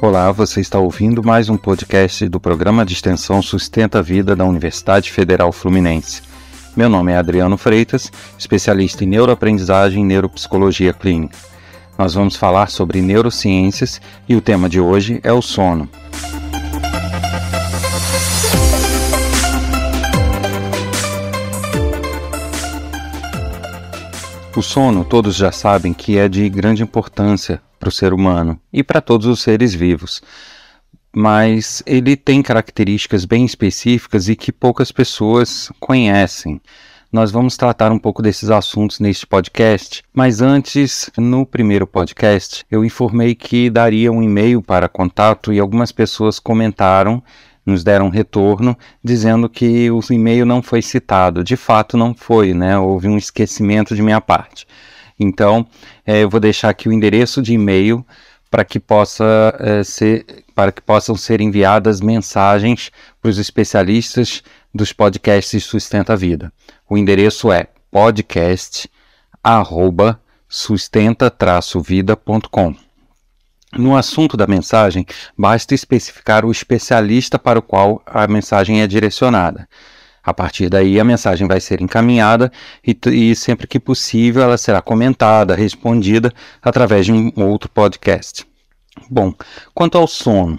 Olá, você está ouvindo mais um podcast do programa de extensão Sustenta a Vida da Universidade Federal Fluminense. Meu nome é Adriano Freitas, especialista em neuroaprendizagem e neuropsicologia clínica. Nós vamos falar sobre neurociências e o tema de hoje é o sono. O sono, todos já sabem que é de grande importância para o ser humano e para todos os seres vivos. Mas ele tem características bem específicas e que poucas pessoas conhecem. Nós vamos tratar um pouco desses assuntos neste podcast, mas antes, no primeiro podcast, eu informei que daria um e-mail para contato e algumas pessoas comentaram, nos deram retorno dizendo que o e-mail não foi citado. De fato, não foi, né? Houve um esquecimento de minha parte. Então, é, eu vou deixar aqui o endereço de e-mail para que possa é, ser para que possam ser enviadas mensagens para os especialistas dos podcasts Sustenta a Vida. O endereço é podcast@sustenta-vida.com. No assunto da mensagem, basta especificar o especialista para o qual a mensagem é direcionada. A partir daí, a mensagem vai ser encaminhada e, e, sempre que possível ela será comentada, respondida através de um outro podcast. Bom, quanto ao sono.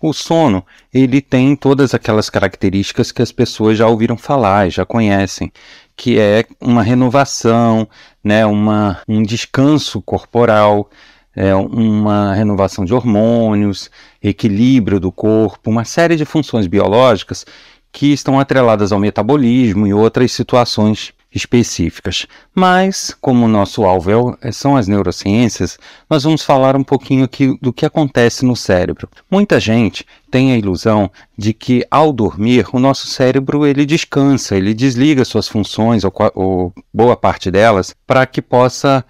O sono, ele tem todas aquelas características que as pessoas já ouviram falar, já conhecem, que é uma renovação, né, uma, um descanso corporal, é, uma renovação de hormônios, equilíbrio do corpo, uma série de funções biológicas que estão atreladas ao metabolismo e outras situações específicas. Mas, como o nosso alvo é, são as neurociências, nós vamos falar um pouquinho aqui do que acontece no cérebro. Muita gente tem a ilusão de que ao dormir o nosso cérebro ele descansa, ele desliga suas funções ou, ou boa parte delas para que possa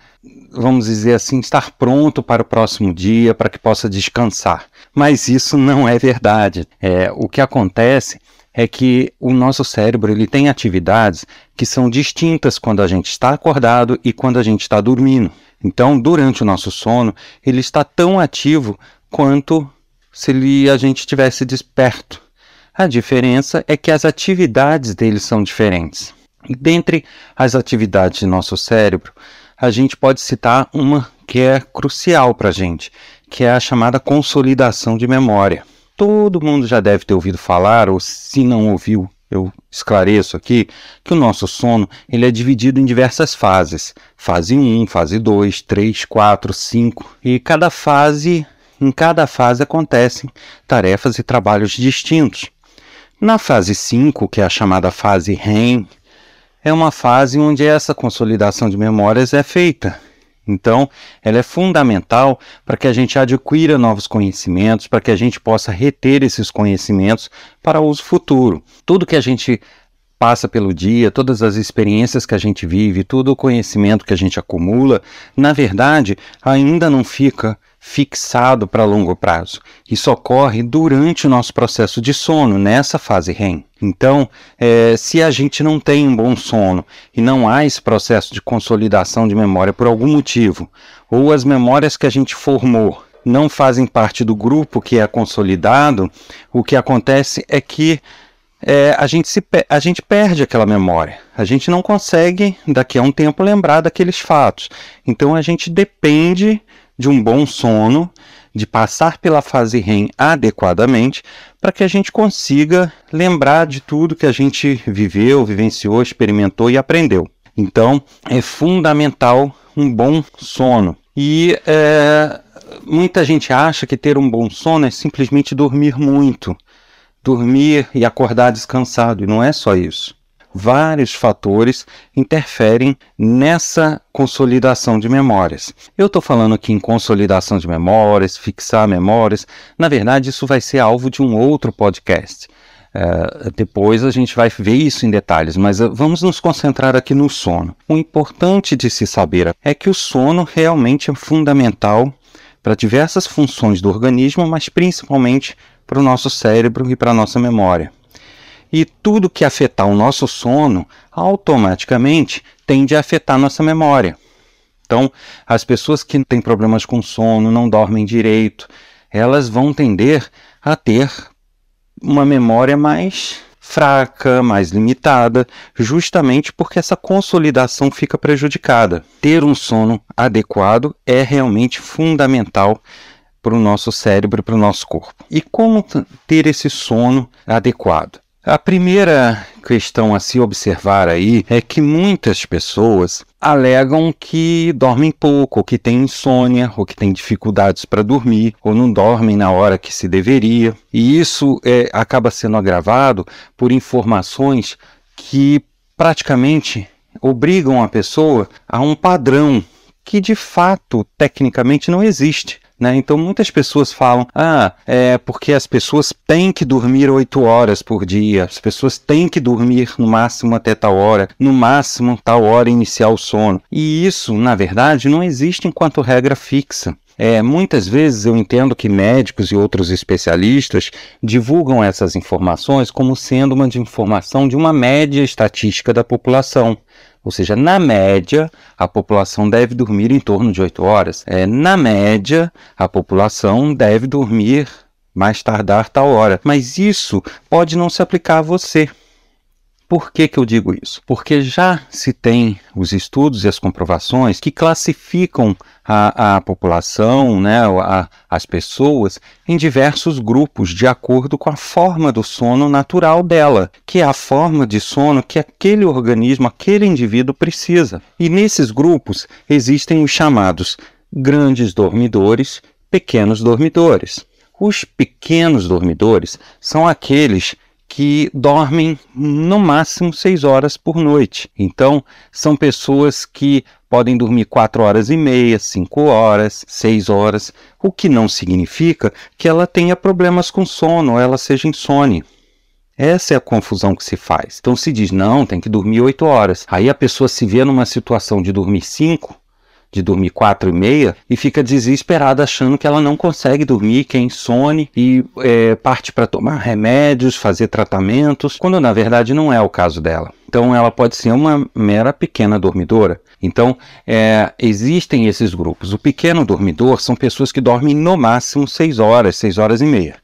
vamos dizer assim, estar pronto para o próximo dia, para que possa descansar. Mas isso não é verdade. É, o que acontece é que o nosso cérebro ele tem atividades que são distintas quando a gente está acordado e quando a gente está dormindo. Então, durante o nosso sono, ele está tão ativo quanto se ele, a gente estivesse desperto. A diferença é que as atividades dele são diferentes. Dentre as atividades de nosso cérebro, a gente pode citar uma que é crucial para a gente, que é a chamada consolidação de memória todo mundo já deve ter ouvido falar, ou se não ouviu, eu esclareço aqui, que o nosso sono ele é dividido em diversas fases. Fase 1, fase 2, 3, 4, 5. E cada fase, em cada fase acontecem tarefas e trabalhos distintos. Na fase 5, que é a chamada fase REM, é uma fase onde essa consolidação de memórias é feita. Então, ela é fundamental para que a gente adquira novos conhecimentos, para que a gente possa reter esses conhecimentos para uso futuro. Tudo que a gente passa pelo dia, todas as experiências que a gente vive, todo o conhecimento que a gente acumula, na verdade, ainda não fica fixado para longo prazo. Isso ocorre durante o nosso processo de sono, nessa fase REM. Então, é, se a gente não tem um bom sono e não há esse processo de consolidação de memória por algum motivo, ou as memórias que a gente formou não fazem parte do grupo que é consolidado, o que acontece é que é, a, gente se, a gente perde aquela memória. A gente não consegue, daqui a um tempo, lembrar daqueles fatos. Então a gente depende de um bom sono, de passar pela fase REM adequadamente, para que a gente consiga lembrar de tudo que a gente viveu, vivenciou, experimentou e aprendeu. Então é fundamental um bom sono. E é, muita gente acha que ter um bom sono é simplesmente dormir muito dormir e acordar descansado, e não é só isso. Vários fatores interferem nessa consolidação de memórias. Eu estou falando aqui em consolidação de memórias, fixar memórias. Na verdade, isso vai ser alvo de um outro podcast. Uh, depois a gente vai ver isso em detalhes, mas uh, vamos nos concentrar aqui no sono. O importante de se saber é que o sono realmente é fundamental para diversas funções do organismo, mas principalmente para o nosso cérebro e para a nossa memória. E tudo que afetar o nosso sono automaticamente tende a afetar nossa memória. Então, as pessoas que têm problemas com sono, não dormem direito, elas vão tender a ter uma memória mais fraca, mais limitada, justamente porque essa consolidação fica prejudicada. Ter um sono adequado é realmente fundamental para o nosso cérebro e para o nosso corpo. E como ter esse sono adequado? A primeira questão a se observar aí é que muitas pessoas alegam que dormem pouco, ou que têm insônia, ou que têm dificuldades para dormir, ou não dormem na hora que se deveria. E isso é, acaba sendo agravado por informações que praticamente obrigam a pessoa a um padrão que de fato tecnicamente não existe. Né? Então muitas pessoas falam, ah, é porque as pessoas têm que dormir oito horas por dia, as pessoas têm que dormir no máximo até tal hora, no máximo tal hora iniciar o sono. E isso, na verdade, não existe enquanto regra fixa. É, muitas vezes eu entendo que médicos e outros especialistas divulgam essas informações como sendo uma informação de uma média estatística da população. Ou seja, na média, a população deve dormir em torno de 8 horas. É, na média, a população deve dormir mais tardar tal hora. Mas isso pode não se aplicar a você. Por que, que eu digo isso? Porque já se tem os estudos e as comprovações que classificam a, a população, né, a, as pessoas, em diversos grupos de acordo com a forma do sono natural dela, que é a forma de sono que aquele organismo, aquele indivíduo precisa. E nesses grupos existem os chamados grandes dormidores, pequenos dormidores. Os pequenos dormidores são aqueles que dormem no máximo seis horas por noite. Então, são pessoas que podem dormir quatro horas e meia, cinco horas, seis horas, o que não significa que ela tenha problemas com sono ou ela seja insone. Essa é a confusão que se faz. Então se diz, não, tem que dormir oito horas. Aí a pessoa se vê numa situação de dormir cinco, de dormir quatro e meia e fica desesperada achando que ela não consegue dormir, que é insone e é, parte para tomar remédios, fazer tratamentos, quando na verdade não é o caso dela. Então ela pode ser uma mera pequena dormidora. Então é, existem esses grupos. O pequeno dormidor são pessoas que dormem no máximo seis horas, seis horas e meia.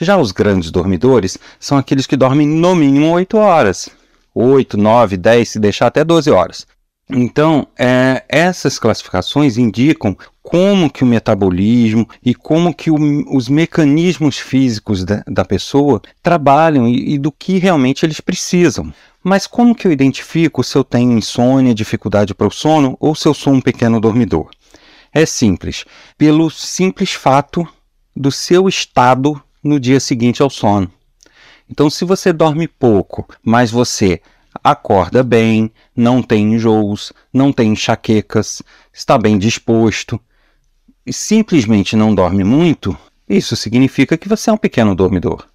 Já os grandes dormidores são aqueles que dormem no mínimo oito horas. 8, 9, 10, se deixar até 12 horas. Então, é, essas classificações indicam como que o metabolismo e como que o, os mecanismos físicos da, da pessoa trabalham e, e, do que realmente eles precisam. Mas como que eu identifico se eu tenho insônia, dificuldade para o sono ou se eu sou um pequeno dormidor? É simples, pelo simples fato do seu estado no dia seguinte ao sono. Então, se você dorme pouco, mas você acorda bem, não tem enjoos, não tem enxaquecas, está bem disposto e simplesmente não dorme muito, isso significa que você é um pequeno dormidor.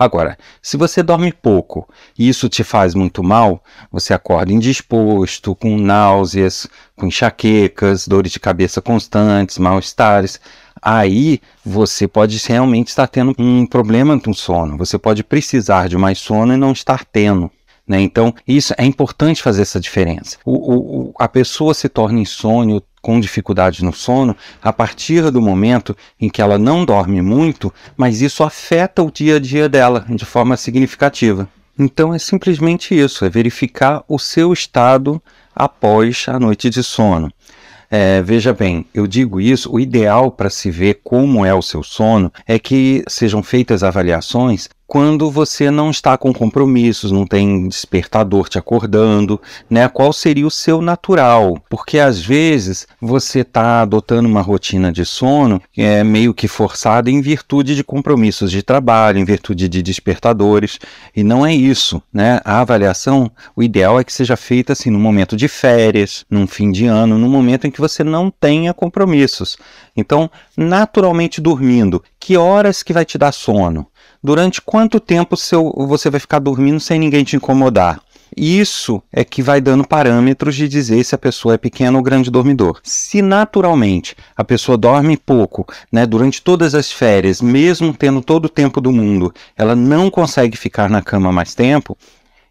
Agora, se você dorme pouco e isso te faz muito mal, você acorda indisposto, com náuseas, com enxaquecas, dores de cabeça constantes, mal-estares, aí você pode realmente estar tendo um problema com sono. Você pode precisar de mais sono e não estar tendo. Né? Então, isso é importante fazer essa diferença. O, o, a pessoa se torna insônio com dificuldade no sono a partir do momento em que ela não dorme muito, mas isso afeta o dia a dia dela de forma significativa. Então é simplesmente isso, é verificar o seu estado após a noite de sono. É, veja bem, eu digo isso, o ideal para se ver como é o seu sono é que sejam feitas avaliações quando você não está com compromissos, não tem despertador te acordando, né? Qual seria o seu natural? Porque às vezes você está adotando uma rotina de sono é meio que forçada em virtude de compromissos de trabalho, em virtude de despertadores, e não é isso, né? A avaliação, o ideal é que seja feita assim no momento de férias, num fim de ano, no momento em que você não tenha compromissos. Então, naturalmente dormindo, que horas que vai te dar sono? Durante quanto tempo seu, você vai ficar dormindo sem ninguém te incomodar. Isso é que vai dando parâmetros de dizer se a pessoa é pequeno ou grande dormidor. Se naturalmente a pessoa dorme pouco, né, durante todas as férias, mesmo tendo todo o tempo do mundo, ela não consegue ficar na cama mais tempo,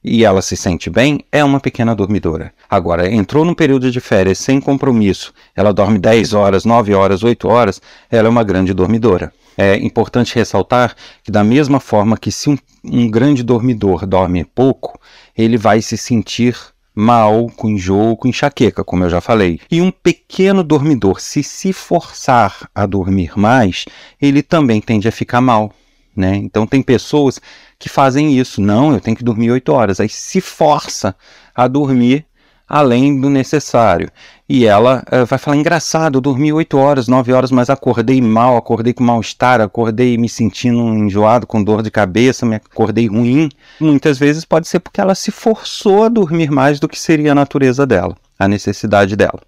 e ela se sente bem, é uma pequena dormidora. Agora, entrou num período de férias sem compromisso, ela dorme 10 horas, 9 horas, 8 horas, ela é uma grande dormidora. É importante ressaltar que, da mesma forma que se um, um grande dormidor dorme pouco, ele vai se sentir mal, com enjoo, com enxaqueca, como eu já falei. E um pequeno dormidor, se se forçar a dormir mais, ele também tende a ficar mal. Né? Então tem pessoas que fazem isso. Não, eu tenho que dormir 8 horas. Aí se força a dormir além do necessário. E ela uh, vai falar: engraçado, eu dormi 8 horas, 9 horas, mas acordei mal, acordei com mal-estar, acordei me sentindo enjoado, com dor de cabeça, me acordei ruim. Muitas vezes pode ser porque ela se forçou a dormir mais do que seria a natureza dela, a necessidade dela,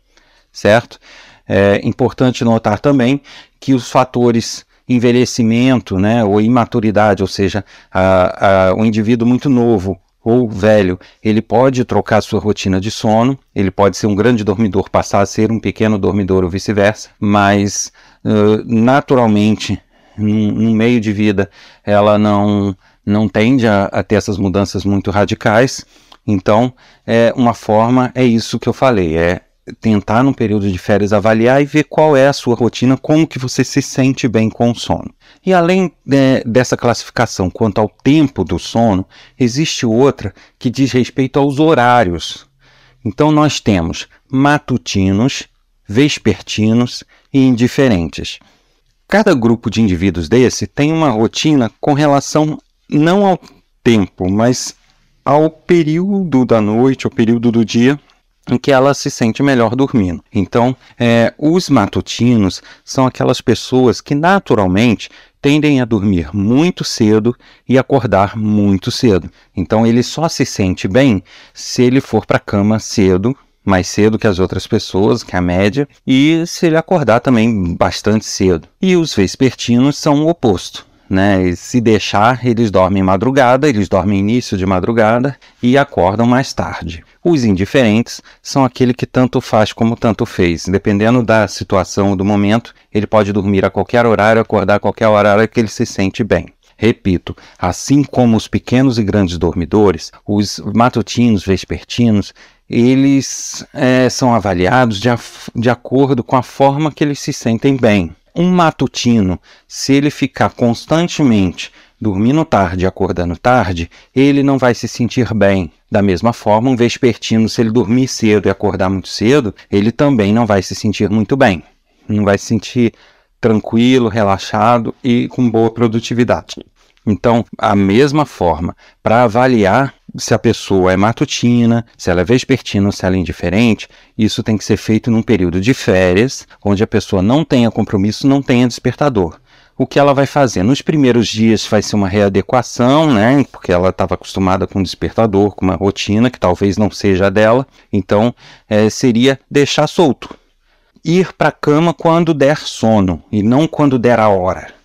certo? É importante notar também que os fatores envelhecimento, né, ou imaturidade, ou seja, a, a, o indivíduo muito novo ou velho, ele pode trocar sua rotina de sono, ele pode ser um grande dormidor, passar a ser um pequeno dormidor ou vice-versa, mas uh, naturalmente, no meio de vida, ela não, não tende a, a ter essas mudanças muito radicais. Então, é uma forma, é isso que eu falei, é tentar num período de férias avaliar e ver qual é a sua rotina, como que você se sente bem com o sono. E além né, dessa classificação quanto ao tempo do sono, existe outra que diz respeito aos horários. Então nós temos matutinos, vespertinos e indiferentes. Cada grupo de indivíduos desse tem uma rotina com relação não ao tempo, mas ao período da noite, ao período do dia em que ela se sente melhor dormindo. Então, é, os matutinos são aquelas pessoas que naturalmente tendem a dormir muito cedo e acordar muito cedo. Então, ele só se sente bem se ele for para a cama cedo, mais cedo que as outras pessoas, que a média, e se ele acordar também bastante cedo. E os vespertinos são o oposto né? E se deixar, eles dormem madrugada, eles dormem início de madrugada e acordam mais tarde. Os indiferentes são aquele que tanto faz como tanto fez. Dependendo da situação ou do momento, ele pode dormir a qualquer horário, acordar a qualquer horário que ele se sente bem. Repito, assim como os pequenos e grandes dormidores, os matutinos, vespertinos, eles é, são avaliados de, de acordo com a forma que eles se sentem bem. Um matutino, se ele ficar constantemente dormindo tarde e acordando tarde, ele não vai se sentir bem. Da mesma forma, um vespertino, se ele dormir cedo e acordar muito cedo, ele também não vai se sentir muito bem. Não vai se sentir tranquilo, relaxado e com boa produtividade. Então, a mesma forma, para avaliar se a pessoa é matutina, se ela é vespertina, se ela é indiferente, isso tem que ser feito num período de férias, onde a pessoa não tenha compromisso, não tenha despertador. O que ela vai fazer? Nos primeiros dias vai ser uma readequação, né? Porque ela estava acostumada com um despertador, com uma rotina que talvez não seja a dela. Então, é, seria deixar solto. Ir para a cama quando der sono e não quando der a hora.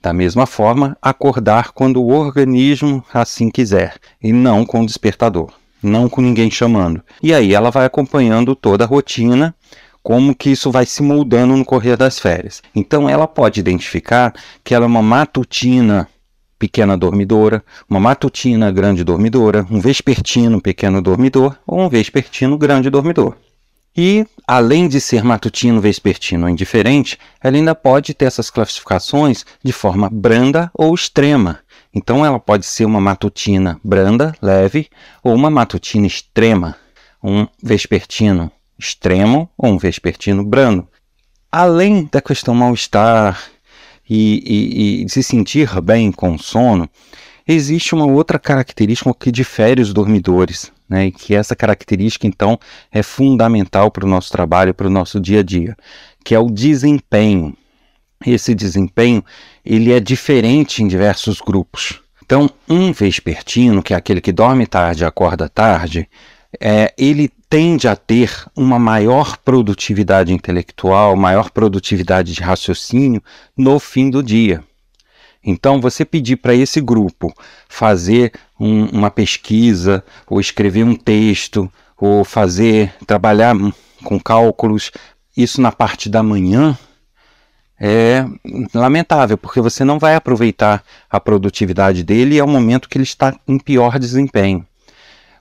Da mesma forma, acordar quando o organismo assim quiser, e não com o despertador, não com ninguém chamando. E aí ela vai acompanhando toda a rotina, como que isso vai se moldando no correr das férias. Então ela pode identificar que ela é uma matutina pequena dormidora, uma matutina grande dormidora, um vespertino pequeno dormidor ou um vespertino grande dormidor. E, além de ser matutino, vespertino ou indiferente, ela ainda pode ter essas classificações de forma branda ou extrema. Então, ela pode ser uma matutina branda, leve, ou uma matutina extrema, um vespertino extremo ou um vespertino brando. Além da questão mal-estar e, e, e se sentir bem com o sono, existe uma outra característica que difere os dormidores né, e que essa característica então é fundamental para o nosso trabalho, para o nosso dia a dia, que é o desempenho. Esse desempenho ele é diferente em diversos grupos. Então, um vespertino, que é aquele que dorme tarde e acorda tarde, é, ele tende a ter uma maior produtividade intelectual, maior produtividade de raciocínio no fim do dia. Então, você pedir para esse grupo fazer um, uma pesquisa, ou escrever um texto, ou fazer, trabalhar com cálculos, isso na parte da manhã, é lamentável, porque você não vai aproveitar a produtividade dele e é o momento que ele está em pior desempenho.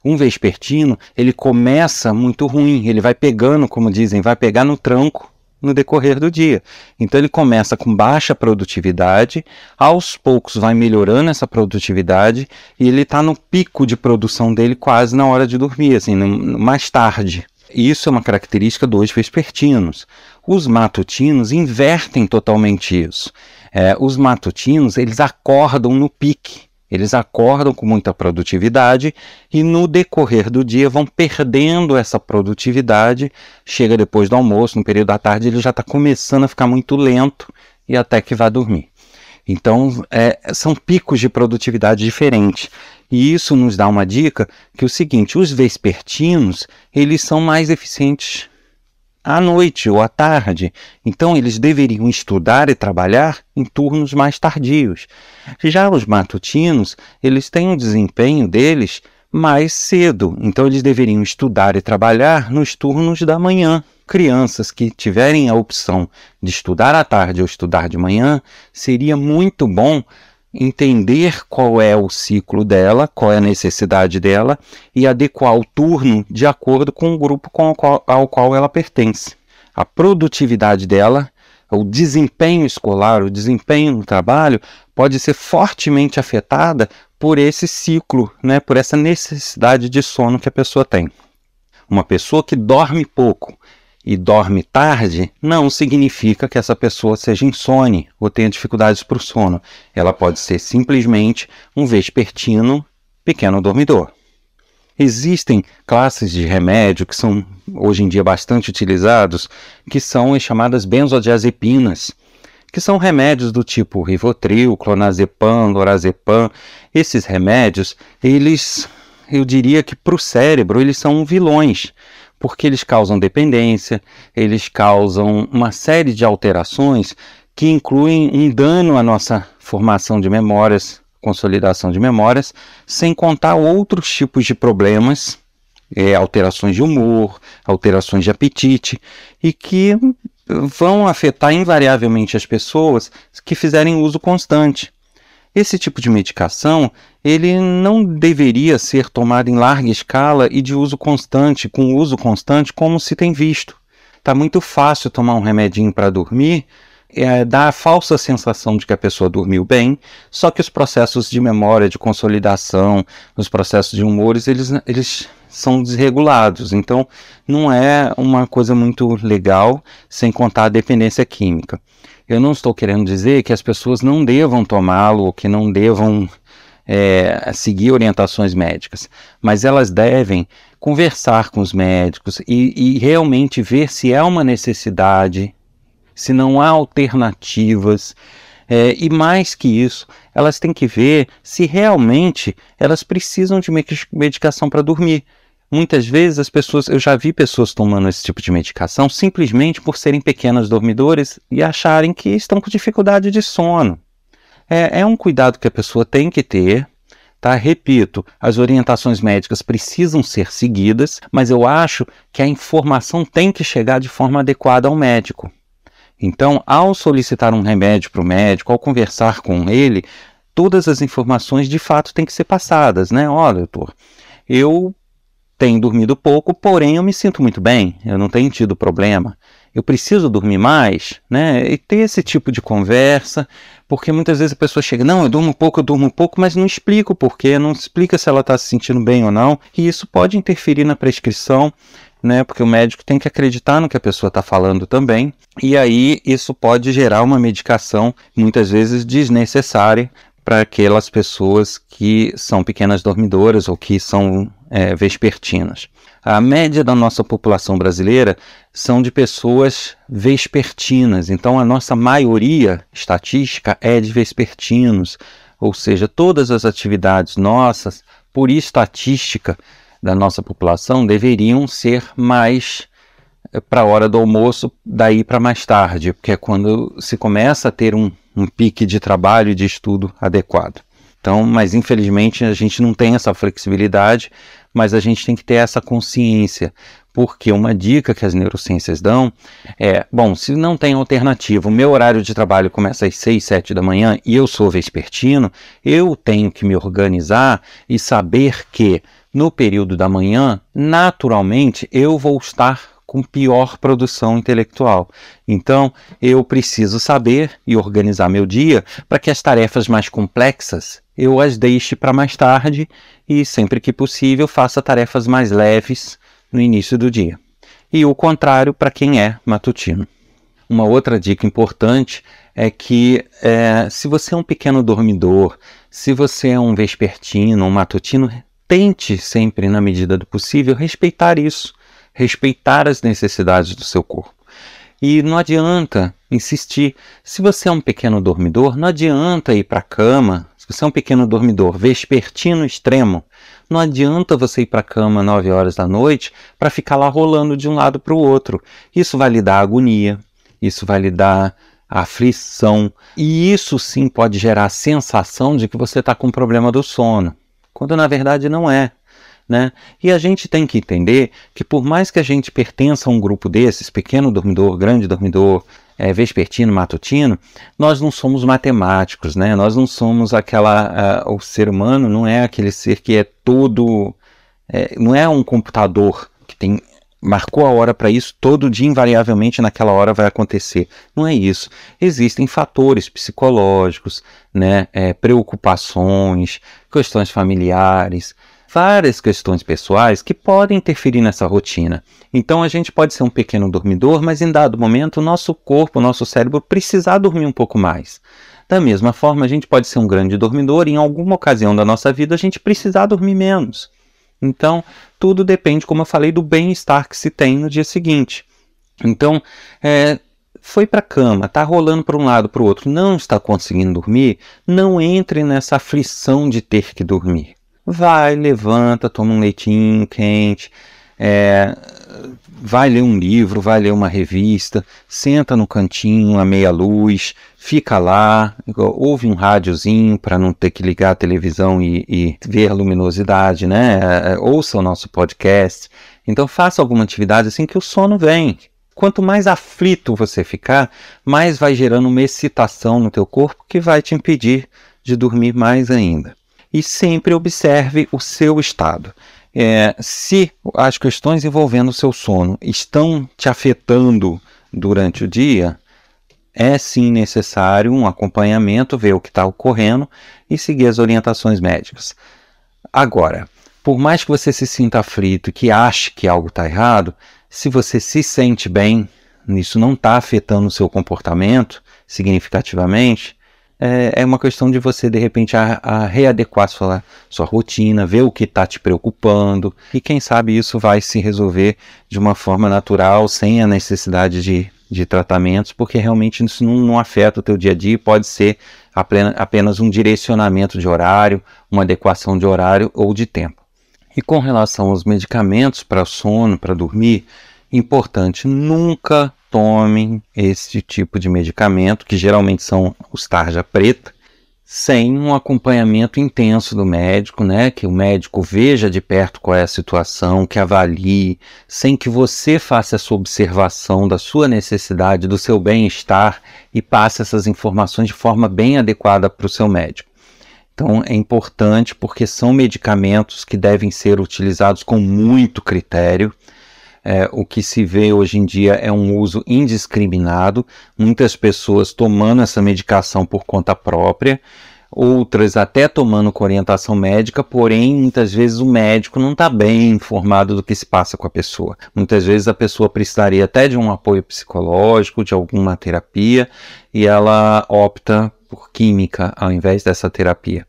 Um vespertino, ele começa muito ruim, ele vai pegando, como dizem, vai pegar no tranco no decorrer do dia. Então ele começa com baixa produtividade, aos poucos vai melhorando essa produtividade e ele está no pico de produção dele quase na hora de dormir, assim, mais tarde. Isso é uma característica dos vespertinos. Os matutinos invertem totalmente isso. É, os matutinos eles acordam no pique. Eles acordam com muita produtividade e no decorrer do dia vão perdendo essa produtividade. Chega depois do almoço, no período da tarde, ele já está começando a ficar muito lento e até que vai dormir. Então, é, são picos de produtividade diferentes. E isso nos dá uma dica que é o seguinte, os vespertinos, eles são mais eficientes à noite ou à tarde. Então, eles deveriam estudar e trabalhar em turnos mais tardios. Já os matutinos, eles têm um desempenho deles mais cedo, então eles deveriam estudar e trabalhar nos turnos da manhã. Crianças que tiverem a opção de estudar à tarde ou estudar de manhã, seria muito bom entender qual é o ciclo dela, qual é a necessidade dela e adequar o turno de acordo com o grupo com qual, ao qual ela pertence. A produtividade dela, o desempenho escolar, o desempenho no trabalho pode ser fortemente afetada por esse ciclo, né, por essa necessidade de sono que a pessoa tem. Uma pessoa que dorme pouco e dorme tarde, não significa que essa pessoa seja insone ou tenha dificuldades para o sono. Ela pode ser simplesmente um vespertino pequeno dormidor. Existem classes de remédio que são hoje em dia bastante utilizados, que são as chamadas benzodiazepinas, que são remédios do tipo Rivotril, Clonazepam, Lorazepam. Esses remédios, eles, eu diria que para o cérebro, eles são vilões, porque eles causam dependência, eles causam uma série de alterações que incluem um dano à nossa formação de memórias, consolidação de memórias, sem contar outros tipos de problemas, é, alterações de humor, alterações de apetite, e que vão afetar invariavelmente as pessoas que fizerem uso constante. Esse tipo de medicação, ele não deveria ser tomado em larga escala e de uso constante, com uso constante, como se tem visto. Está muito fácil tomar um remedinho para dormir, é, dá a falsa sensação de que a pessoa dormiu bem, só que os processos de memória, de consolidação, os processos de humores, eles, eles são desregulados. Então, não é uma coisa muito legal, sem contar a dependência química. Eu não estou querendo dizer que as pessoas não devam tomá-lo que não devam é, seguir orientações médicas, mas elas devem conversar com os médicos e, e realmente ver se é uma necessidade, se não há alternativas. É, e mais que isso, elas têm que ver se realmente elas precisam de medicação para dormir. Muitas vezes as pessoas, eu já vi pessoas tomando esse tipo de medicação simplesmente por serem pequenas dormidoras e acharem que estão com dificuldade de sono. É, é um cuidado que a pessoa tem que ter, tá? Repito, as orientações médicas precisam ser seguidas, mas eu acho que a informação tem que chegar de forma adequada ao médico. Então, ao solicitar um remédio para o médico, ao conversar com ele, todas as informações de fato têm que ser passadas, né? Olha, doutor, eu tenho dormido pouco, porém eu me sinto muito bem, eu não tenho tido problema. Eu preciso dormir mais, né? E ter esse tipo de conversa, porque muitas vezes a pessoa chega, não, eu durmo pouco, eu durmo pouco, mas não explica o porquê, não explica se ela está se sentindo bem ou não, e isso pode interferir na prescrição, né? Porque o médico tem que acreditar no que a pessoa está falando também, e aí isso pode gerar uma medicação muitas vezes desnecessária para aquelas pessoas que são pequenas dormidoras ou que são é, vespertinas. A média da nossa população brasileira são de pessoas vespertinas, então a nossa maioria estatística é de vespertinos, ou seja, todas as atividades nossas, por estatística da nossa população, deveriam ser mais é, para a hora do almoço, daí para mais tarde, porque é quando se começa a ter um um pique de trabalho e de estudo adequado. Então, mas infelizmente a gente não tem essa flexibilidade, mas a gente tem que ter essa consciência, porque uma dica que as neurociências dão é, bom, se não tem alternativa, o meu horário de trabalho começa às 6, 7 da manhã e eu sou vespertino, eu tenho que me organizar e saber que no período da manhã, naturalmente, eu vou estar com pior produção intelectual. Então, eu preciso saber e organizar meu dia para que as tarefas mais complexas eu as deixe para mais tarde e, sempre que possível, faça tarefas mais leves no início do dia. E o contrário para quem é matutino. Uma outra dica importante é que é, se você é um pequeno dormidor, se você é um vespertino, um matutino, tente sempre, na medida do possível, respeitar isso, respeitar as necessidades do seu corpo. E não adianta insistir. Se você é um pequeno dormidor, não adianta ir para a cama. Se você é um pequeno dormidor vespertino extremo, não adianta você ir para a cama 9 horas da noite para ficar lá rolando de um lado para o outro. Isso vai lhe dar agonia, isso vai lhe dar aflição, e isso sim pode gerar a sensação de que você está com problema do sono, quando na verdade não é. Né? E a gente tem que entender que por mais que a gente pertença a um grupo desses, pequeno dormidor, grande dormidor, é, vespertino, matutino, nós não somos matemáticos, né? Nós não somos aquela, o ser humano não é aquele ser que é todo, é, não é um computador que tem marcou a hora para isso, todo dia invariavelmente naquela hora vai acontecer. Não é isso. Existem fatores psicológicos, né, é, preocupações, questões familiares, várias questões pessoais que podem interferir nessa rotina. Então a gente pode ser um pequeno dormidor, mas em dado momento o nosso corpo, o nosso cérebro precisar dormir um pouco mais. Da mesma forma, a gente pode ser um grande dormidor e em alguma ocasião da nossa vida a gente precisar dormir menos. Então, tudo depende, como eu falei, do bem-estar que se tem no dia seguinte. Então, é, foi para a cama, está rolando para um lado para o outro, não está conseguindo dormir, não entre nessa aflição de ter que dormir. Vai, levanta, toma um leitinho quente, é, vai ler um livro, vai ler uma revista, senta no cantinho, a meia luz, fica lá, ouve um rádiozinho para não ter que ligar a televisão e, e ver a luminosidade, né? É, ouça o nosso podcast. Então faça alguma atividade assim que o sono vem. Quanto mais aflito você ficar, mais vai gerando uma excitação no teu corpo que vai te impedir de dormir mais ainda e sempre observe o seu estado. É, se as questões envolvendo o seu sono estão te afetando durante o dia, é sim necessário um acompanhamento, ver o que está ocorrendo e seguir as orientações médicas. Agora, por mais que você se sinta aflito que ache que algo está errado, se você se sente bem, isso não está afetando o seu comportamento significativamente, é, é uma questão de você, de repente, a, a readequar sua, sua rotina, ver o que está te preocupando, e quem sabe isso vai se resolver de uma forma natural, sem a necessidade de, de tratamentos, porque realmente isso não, não afeta o teu dia a dia, pode ser apenas um direcionamento de horário, uma adequação de horário ou de tempo. E com relação aos medicamentos para sono, para dormir, importante, nunca tomem esse tipo de medicamento, que geralmente são os tarja preta, sem um acompanhamento intenso do médico, né? Que o médico veja de perto qual é a situação, que avalie, sem que você faça essa observação da sua necessidade, do seu bem-estar e passe essas informações de forma bem adequada para o seu médico. Então é importante porque são medicamentos que devem ser utilizados com muito critério é, o que se vê hoje em dia é um uso indiscriminado, muitas pessoas tomando essa medicação por conta própria, outras até tomando com orientação médica, porém muitas vezes o médico não está bem informado do que se passa com a pessoa. Muitas vezes a pessoa precisaria até de um apoio psicológico, de alguma terapia, e ela opta por química ao invés dessa terapia.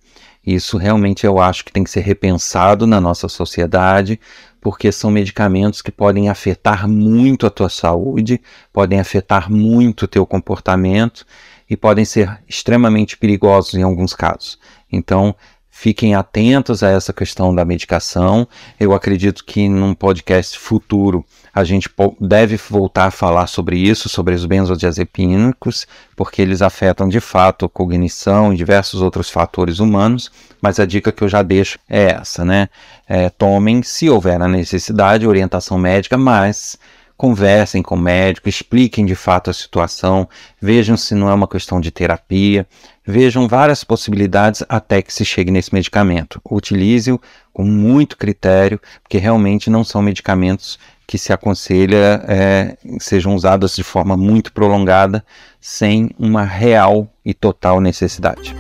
Isso realmente eu acho que tem que ser repensado na nossa sociedade, porque são medicamentos que podem afetar muito a tua saúde, podem afetar muito o teu comportamento e podem ser extremamente perigosos em alguns casos. Então, Fiquem atentos a essa questão da medicação. Eu acredito que num podcast futuro a gente deve voltar a falar sobre isso, sobre os benzodiazepínicos, porque eles afetam de fato a cognição e diversos outros fatores humanos. Mas a dica que eu já deixo é essa, né? É, tomem, se houver a necessidade, orientação médica, mas conversem com o médico, expliquem de fato a situação, vejam se não é uma questão de terapia, vejam várias possibilidades até que se chegue nesse medicamento. Utilize-o com muito critério, porque realmente não são medicamentos que se aconselha é, sejam usadas de forma muito prolongada, sem uma real e total necessidade.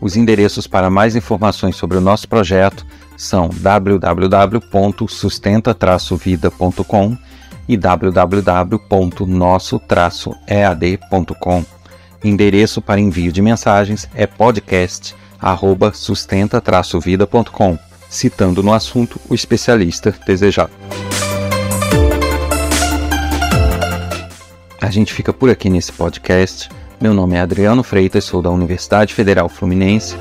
Os endereços para mais informações sobre o nosso projeto são www.sustenta-vida.com e www.nosso-ead.com. Endereço para envio de mensagens é podcast@sustenta-vida.com, citando no assunto o especialista desejado. A gente fica por aqui nesse podcast. Meu nome é Adriano Freitas, sou da Universidade Federal Fluminense